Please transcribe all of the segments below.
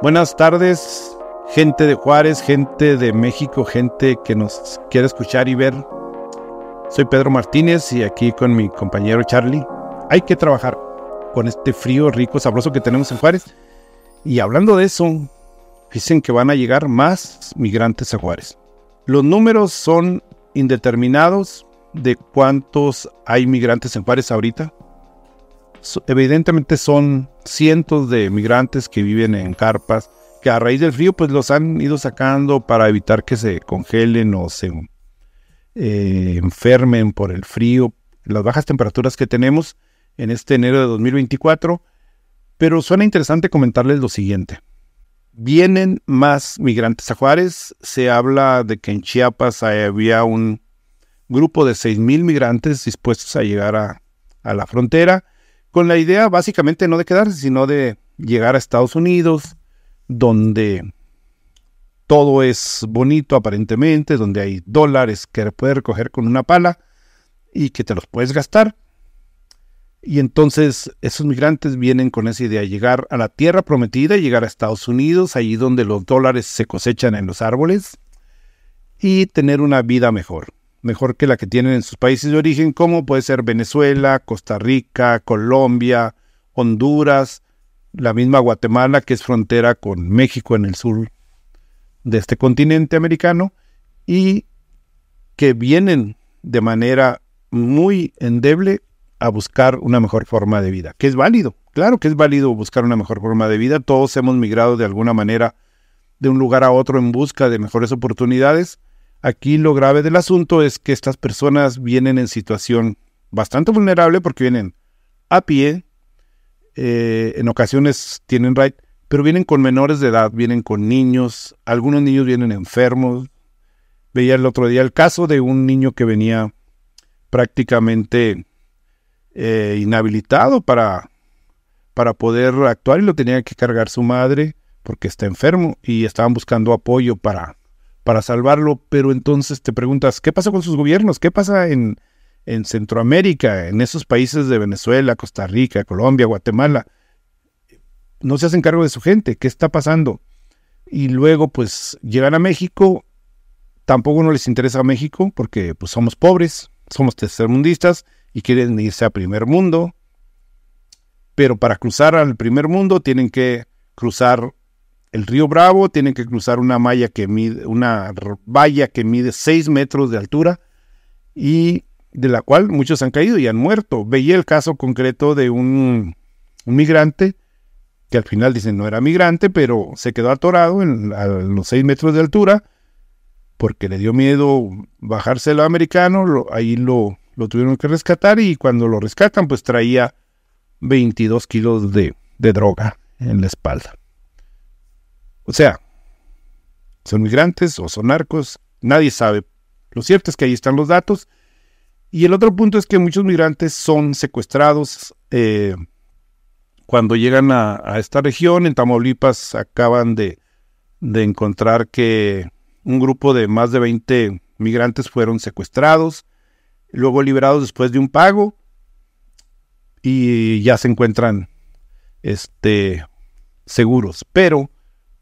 Buenas tardes, gente de Juárez, gente de México, gente que nos quiere escuchar y ver. Soy Pedro Martínez y aquí con mi compañero Charlie. Hay que trabajar con este frío rico, sabroso que tenemos en Juárez. Y hablando de eso, dicen que van a llegar más migrantes a Juárez. Los números son indeterminados de cuántos hay migrantes en Juárez ahorita evidentemente son cientos de migrantes que viven en carpas, que a raíz del frío pues los han ido sacando para evitar que se congelen o se eh, enfermen por el frío, las bajas temperaturas que tenemos en este enero de 2024. Pero suena interesante comentarles lo siguiente. Vienen más migrantes a Juárez. Se habla de que en Chiapas había un grupo de 6.000 migrantes dispuestos a llegar a, a la frontera con la idea básicamente no de quedarse, sino de llegar a Estados Unidos, donde todo es bonito aparentemente, donde hay dólares que puedes recoger con una pala y que te los puedes gastar. Y entonces esos migrantes vienen con esa idea, llegar a la tierra prometida, llegar a Estados Unidos, allí donde los dólares se cosechan en los árboles, y tener una vida mejor mejor que la que tienen en sus países de origen, como puede ser Venezuela, Costa Rica, Colombia, Honduras, la misma Guatemala, que es frontera con México en el sur de este continente americano, y que vienen de manera muy endeble a buscar una mejor forma de vida, que es válido, claro que es válido buscar una mejor forma de vida, todos hemos migrado de alguna manera de un lugar a otro en busca de mejores oportunidades, Aquí lo grave del asunto es que estas personas vienen en situación bastante vulnerable porque vienen a pie, eh, en ocasiones tienen right, pero vienen con menores de edad, vienen con niños, algunos niños vienen enfermos. Veía el otro día el caso de un niño que venía prácticamente eh, inhabilitado para, para poder actuar y lo tenía que cargar su madre porque está enfermo y estaban buscando apoyo para para salvarlo, pero entonces te preguntas, ¿qué pasa con sus gobiernos? ¿Qué pasa en, en Centroamérica, en esos países de Venezuela, Costa Rica, Colombia, Guatemala? No se hacen cargo de su gente, ¿qué está pasando? Y luego pues llegan a México, tampoco no les interesa a México porque pues somos pobres, somos tercermundistas y quieren irse a primer mundo, pero para cruzar al primer mundo tienen que cruzar el río Bravo tiene que cruzar una malla que mide, una valla que mide 6 metros de altura y de la cual muchos han caído y han muerto. Veía el caso concreto de un, migrante que al final dicen no era migrante, pero se quedó atorado en, a los 6 metros de altura porque le dio miedo bajárselo americano, ahí lo, lo, tuvieron que rescatar y cuando lo rescatan pues traía 22 kilos de droga en la espalda. O sea, son migrantes o son narcos, nadie sabe. Lo cierto es que ahí están los datos. Y el otro punto es que muchos migrantes son secuestrados eh, cuando llegan a, esta región. En Tamaulipas acaban de, de encontrar que un grupo de más de 20 migrantes fueron secuestrados, luego liberados después de un pago y ya se encuentran este, seguros. Pero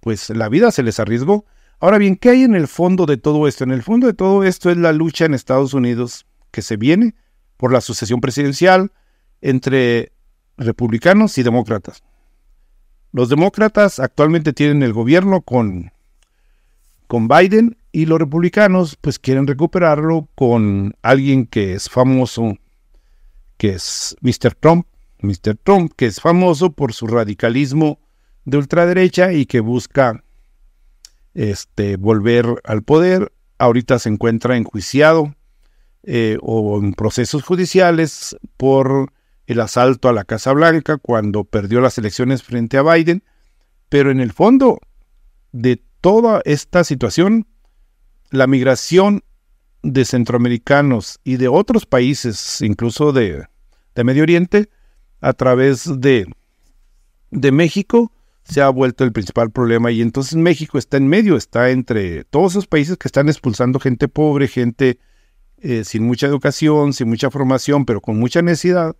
pues la vida se les arriesgó. Ahora bien, ¿qué hay en el fondo de todo esto? En el fondo de todo esto es la lucha en Estados Unidos que se viene por la sucesión presidencial entre republicanos y demócratas. Los demócratas actualmente tienen el gobierno con, con Biden y los republicanos pues quieren recuperarlo con alguien que es famoso, que es Mr. Trump. Mr. Trump, que es famoso por su radicalismo de ultraderecha y que busca este, volver al poder. Ahorita se encuentra enjuiciado eh, o en procesos judiciales por el asalto a la Casa Blanca cuando perdió las elecciones frente a Biden. Pero en el fondo de toda esta situación, la migración de centroamericanos y de otros países, incluso de, de Medio Oriente, a través de, de México, se ha vuelto el principal problema y entonces México está en medio, está entre todos esos países que están expulsando gente pobre, gente eh, sin mucha educación, sin mucha formación, pero con mucha necesidad.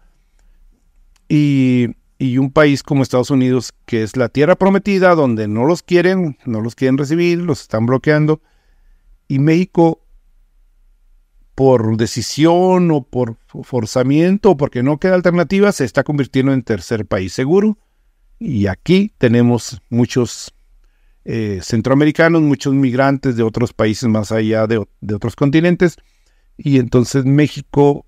Y y un país como Estados Unidos, que es la tierra prometida, donde no los quieren, no los quieren recibir, los están bloqueando. Y México, por decisión o por forzamiento o porque no queda alternativa, se está convirtiendo en tercer país seguro. Y aquí tenemos muchos eh, centroamericanos, muchos migrantes de otros países más allá de, de otros continentes. Y entonces México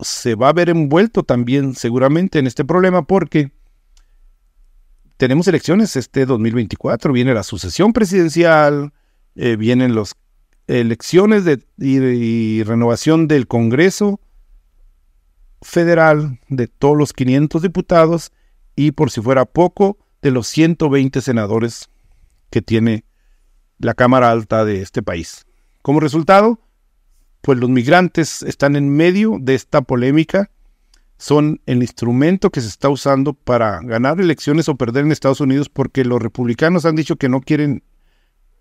se va a ver envuelto también seguramente en este problema porque tenemos elecciones este 2024, viene la sucesión presidencial, eh, vienen las elecciones de, y, renovación del Congreso Federal de todos los 500 diputados y por si fuera poco, de los 120 senadores que tiene la Cámara Alta de este país. Como resultado, pues los migrantes están en medio de esta polémica, son el instrumento que se está usando para ganar elecciones o perder en Estados Unidos porque los republicanos han dicho que no quieren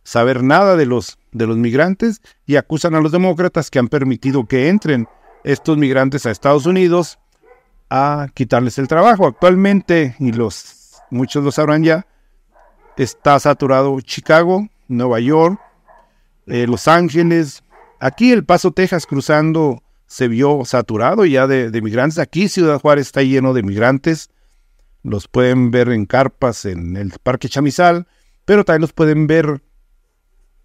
saber nada de los, de los migrantes y acusan a los demócratas que han permitido que entren estos migrantes a Estados Unidos a quitarles el trabajo. Actualmente, y los muchos lo sabrán ya, está saturado Chicago, Nueva York, eh, Los Ángeles, Aquí El Paso, Texas, cruzando, se vio saturado ya de, migrantes. Aquí Ciudad Juárez está lleno de migrantes. Los pueden ver en carpas en el Parque Chamizal, pero también los pueden ver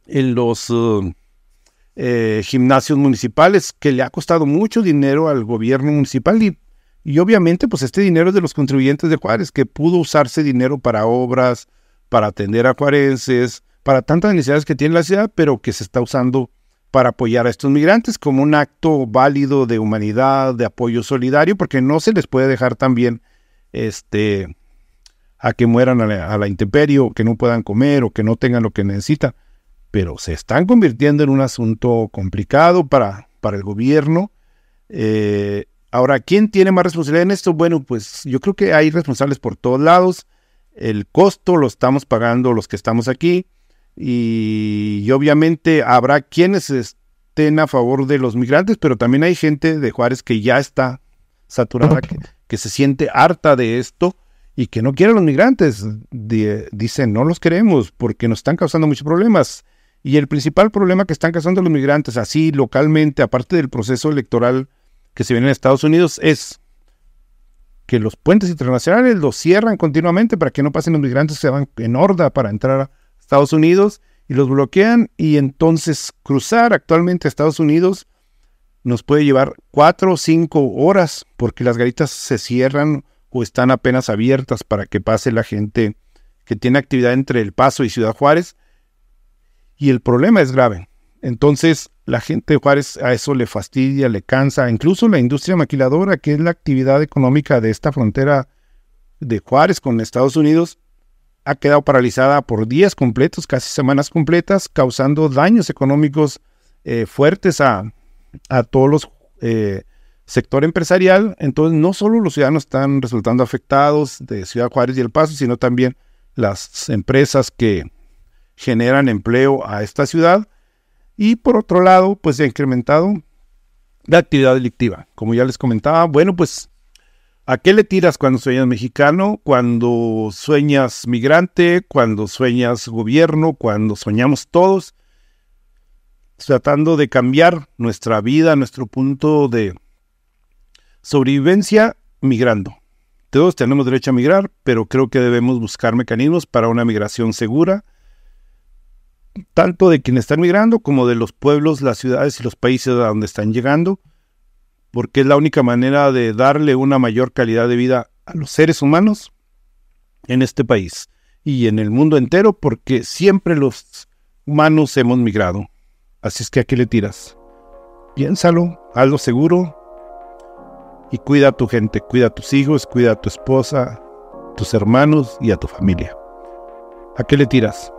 en los uh, eh, gimnasios municipales, que le ha costado mucho dinero al gobierno municipal y, y obviamente pues este dinero es de los contribuyentes de Juárez, que pudo usarse dinero para obras, para atender a juarenses, para tantas necesidades que tiene la ciudad, pero que se está usando para apoyar a estos migrantes como un acto válido de humanidad, de apoyo solidario, porque no se les puede dejar también este, a que mueran a la, intemperie, o que no puedan comer, o que no tengan lo que necesitan. Pero se están convirtiendo en un asunto complicado para, para el gobierno. Eh, ahora, ¿quién tiene más responsabilidad en esto? Bueno, pues yo creo que hay responsables por todos lados. El costo lo estamos pagando los que estamos aquí y, obviamente habrá quienes estén a favor de los migrantes, pero también hay gente de Juárez que ya está saturada, que, se siente harta de esto y que no quiere a los migrantes. dicen, no los queremos porque nos están causando muchos problemas. Y el principal problema que están causando los migrantes, así localmente, aparte del proceso electoral que se viene en Estados Unidos, es que los puentes internacionales los cierran continuamente para que no pasen los migrantes, se van en horda para entrar a Estados Unidos y los bloquean y entonces cruzar actualmente a Estados Unidos nos puede llevar cuatro o cinco horas porque las garitas se cierran o están apenas abiertas para que pase la gente que tiene actividad entre El Paso y Ciudad Juárez. Y el problema es grave. Entonces la gente de Juárez a eso le fastidia, le cansa. Incluso la industria maquiladora, que es la actividad económica de esta frontera de Juárez con Estados Unidos, ha quedado paralizada por días completos, casi semanas completas, causando daños económicos eh, fuertes a, a, todos los eh, sector empresarial. Entonces, no solo los ciudadanos están resultando afectados de Ciudad Juárez y El Paso, sino también las empresas que generan empleo a esta ciudad. Y por otro lado, pues se ha incrementado la actividad delictiva. Como ya les comentaba, bueno, pues ¿A qué le tiras cuando sueñas mexicano? Cuando sueñas migrante, cuando sueñas gobierno, cuando soñamos todos, tratando de cambiar nuestra vida, nuestro punto de sobrevivencia, migrando. Todos tenemos derecho a migrar, pero creo que debemos buscar mecanismos para una migración segura, tanto de quienes están migrando como de los pueblos, las ciudades y los países a donde están llegando porque es la única manera de darle una mayor calidad de vida a los seres humanos en este país y en el mundo entero, porque siempre los humanos hemos migrado. Así es que aquí le tiras. Piénsalo, hazlo seguro y cuida a tu gente, cuida a tus hijos, cuida a tu esposa, tus hermanos y a tu familia. ¿A qué le tiras?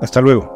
Hasta luego.